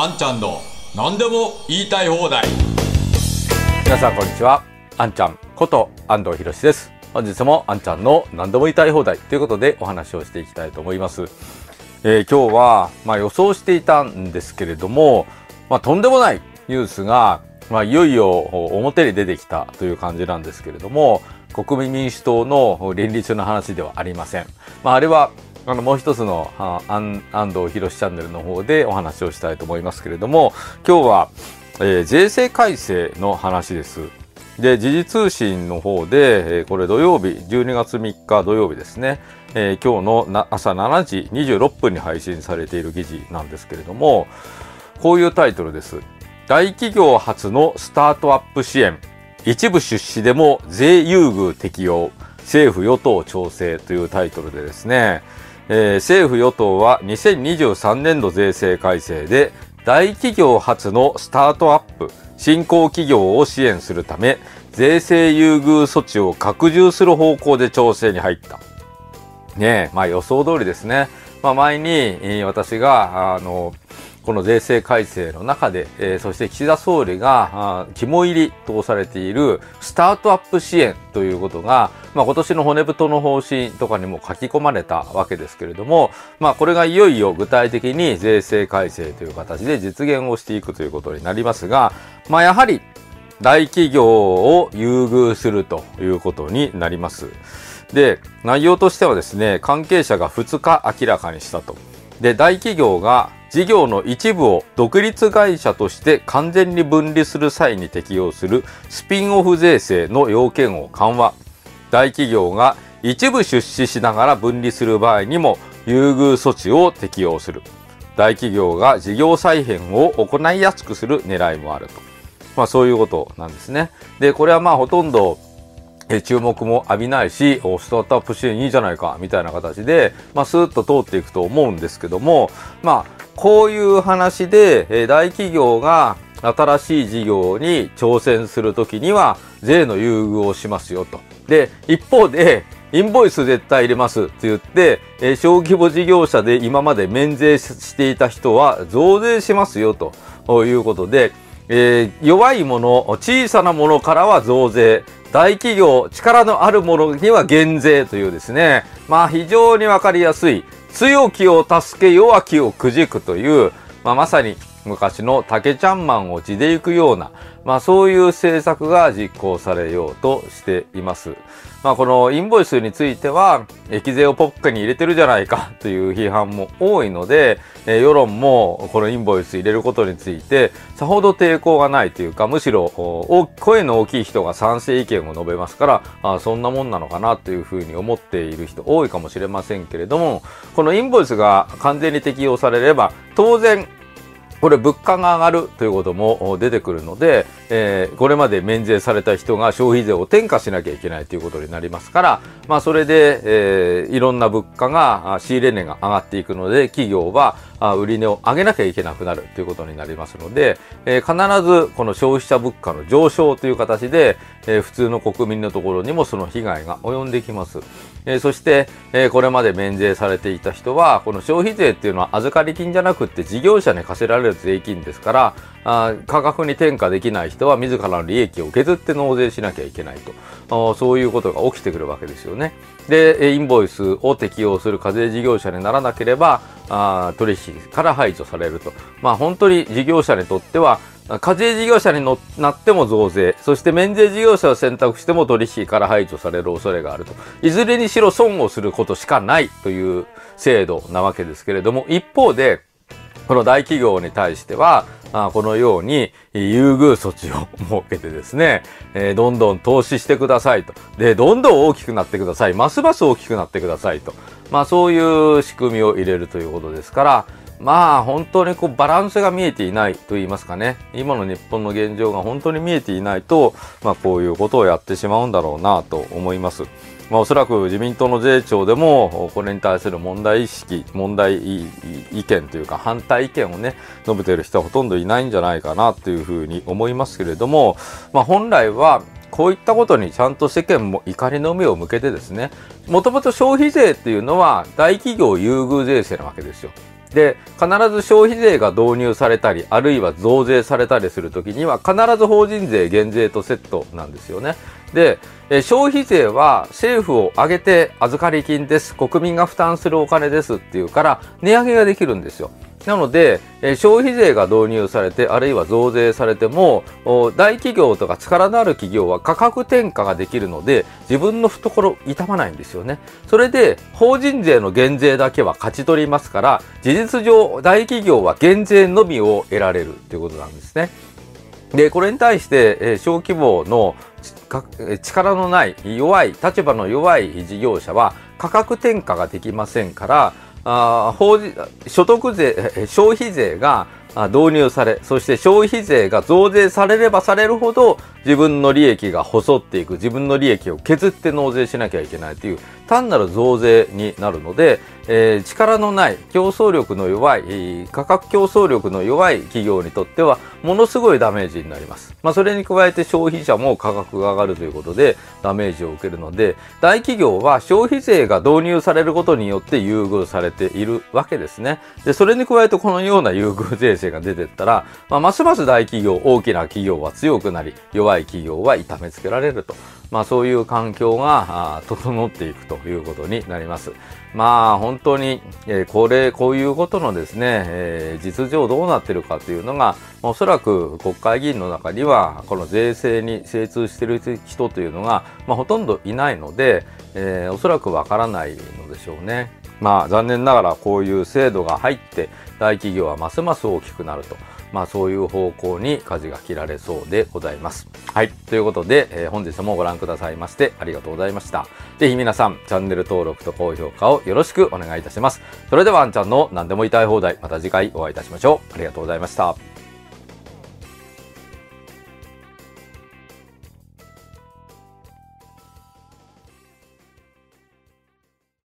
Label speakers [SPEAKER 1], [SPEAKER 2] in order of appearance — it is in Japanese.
[SPEAKER 1] あんちゃんの何でも言いたい放題。
[SPEAKER 2] 皆さんこんにちは。あんちゃんこと安藤博です。本日もあんちゃんの何でも言いたい放題ということでお話をしていきたいと思います、えー今日はまあ予想していたんですけれどもまあとんでもないニュースがまあいよいよ表に出てきたという感じなんですけれども国民民主党の連立の話ではありません。まああれはあのもう一つの安藤博チャンネルの方でお話をしたいと思いますけれども今日は、えー税制改正の話です。で時事通信の方で、えーこれ土曜日12月3日土曜日ですね、えー今日の朝7時26分に配信されている記事なんですけれどもこういうタイトルです。大企業初のスタートアップ支援一部出資でも税優遇適用政府与党調整というタイトルでですね、えー政府与党は2023年度税制改正で大企業初のスタートアップ新興企業を支援するため税制優遇措置を拡充する方向で調整に入った。ねえ、まあ予想通りですね。まあ前に、私が、あの、この税制改正の中で、えーそして岸田総理が肝入りとされているスタートアップ支援ということが、まあ、今年の骨太の方針とかにも書き込まれたわけですけれども、まあ、これがいよいよ具体的に税制改正という形で実現をしていくということになりますが、まあ、やはり大企業を優遇するということになります。で、内容としてはですね、関係者が2日明らかにしたと。で、大企業が事業の一部を独立会社として完全に分離する際に適用するスピンオフ税制の要件を緩和。大企業が一部出資しながら分離する場合にも優遇措置を適用する。大企業が事業再編を行いやすくする狙いもあると。まあそういうことなんですね。で、これはまあほとんど注目も浴びないし、スタートアップ支援いいじゃないか、みたいな形で、まあ、スーッと通っていくと思うんですけども、まあ、こういう話で、え大企業が新しい事業に挑戦するときには、税の優遇をしますよと。で、一方で、インボイス絶対入れますって言って、えー小規模事業者で今まで免税していた人は増税しますよということで、えー弱いもの、小さなものからは増税、大企業、力のあるものには減税というですね、まあ非常にわかりやすい、強きを助け弱きをくじくという、まあまさに昔の竹ちゃんマンを地で行くような、まあそういう政策が実行されようとしています。まあこのインボイスについては、液税をポッケに入れてるじゃないか という批判も多いので、え世論もこのインボイス入れることについて、さほど抵抗がないというか、むしろ声の大きい人が賛成意見を述べますから、あそんなもんなのかなというふうに思っている人多いかもしれませんけれども、このインボイスが完全に適用されれば、当然、これ物価が上がるということも出てくるので、えーこれまで免税された人が消費税を転嫁しなきゃいけないということになりますから、まあそれで、えーいろんな物価が、仕入れ値が上がっていくので、企業は売値を上げなきゃいけなくなるということになりますので、えー必ずこの消費者物価の上昇という形で、えー普通の国民のところにもその被害が及んできます。えーそして、えーこれまで免税されていた人は、この消費税っていうのは預かり金じゃなくって事業者に課せられる税金ですから、あ価格に転嫁できない人は自らの利益を削って納税しなきゃいけないと。そういうことが起きてくるわけですよね。で、インボイスを適用する課税事業者にならなければ、あ取引から排除されると。まあ本当に事業者にとっては、課税事業者にのなっても増税、そして免税事業者を選択しても取引から排除される恐れがあると。いずれにしろ損をすることしかないという制度なわけですけれども、一方で、この大企業に対しては、あこのように優遇措置を設けてですね、えーどんどん投資してくださいと。で、どんどん大きくなってください。ますます大きくなってくださいと。まあそういう仕組みを入れるということですから、まあ本当にこうバランスが見えていないと言いますかね。今の日本の現状が本当に見えていないと、まあこういうことをやってしまうんだろうなと思います。まあおそらく自民党の税調でもこれに対する問題意識、問題意見というか反対意見をね、述べている人はほとんどいないんじゃないかなというふうに思いますけれども、まあ本来はこういったことにちゃんと世間も怒りの目を向けてですね、もともと消費税っていうのは大企業優遇税制なわけですよ。で、必ず消費税が導入されたり、あるいは増税されたりするときには、必ず法人税減税とセットなんですよね。で、消費税は政府を挙げて預かり金です。国民が負担するお金ですっていうから、値上げができるんですよ。なので、え消費税が導入されて、あるいは増税されても、大企業とか力のある企業は価格転嫁ができるので、自分の懐痛まないんですよね。それで、法人税の減税だけは勝ち取りますから、事実上、大企業は減税のみを得られるということなんですね。で、これに対して、え小規模の力のない、弱い、立場の弱い事業者は価格転嫁ができませんから、あ法所得税、消費税が導入され、そして消費税が増税されればされるほど自分の利益が細っていく、自分の利益を削って納税しなきゃいけないという単なる増税になるので、えー、力のない競争力の弱い価格競争力の弱い企業にとってはものすごいダメージになります。まあ、それに加えて消費者も価格が上がるということでダメージを受けるので大企業は消費税が導入されることによって優遇されているわけですね。でそれに加えてこのような優遇税制が出てったら、まあ、ますます大企業大きな企業は強くなり弱い企業は痛めつけられると。まあそういう環境が整っていくということになります。まあ本当に、えー、これ、こういうことのですね、えー、実情どうなってるかというのが、おそらく国会議員の中には、この税制に精通してる人というのが、まあ、ほとんどいないので、えー、おそらくわからないのでしょうね。まあ残念ながらこういう制度が入って大企業はますます大きくなると。まあそういう方向に舵が切られそうでございます。はい。ということで、えー、本日もご覧くださいましてありがとうございました。ぜひ皆さん、チャンネル登録と高評価をよろしくお願いいたします。それではあんちゃんの何でも言いたい放題、また次回お会いいたしましょう。ありがとうございました。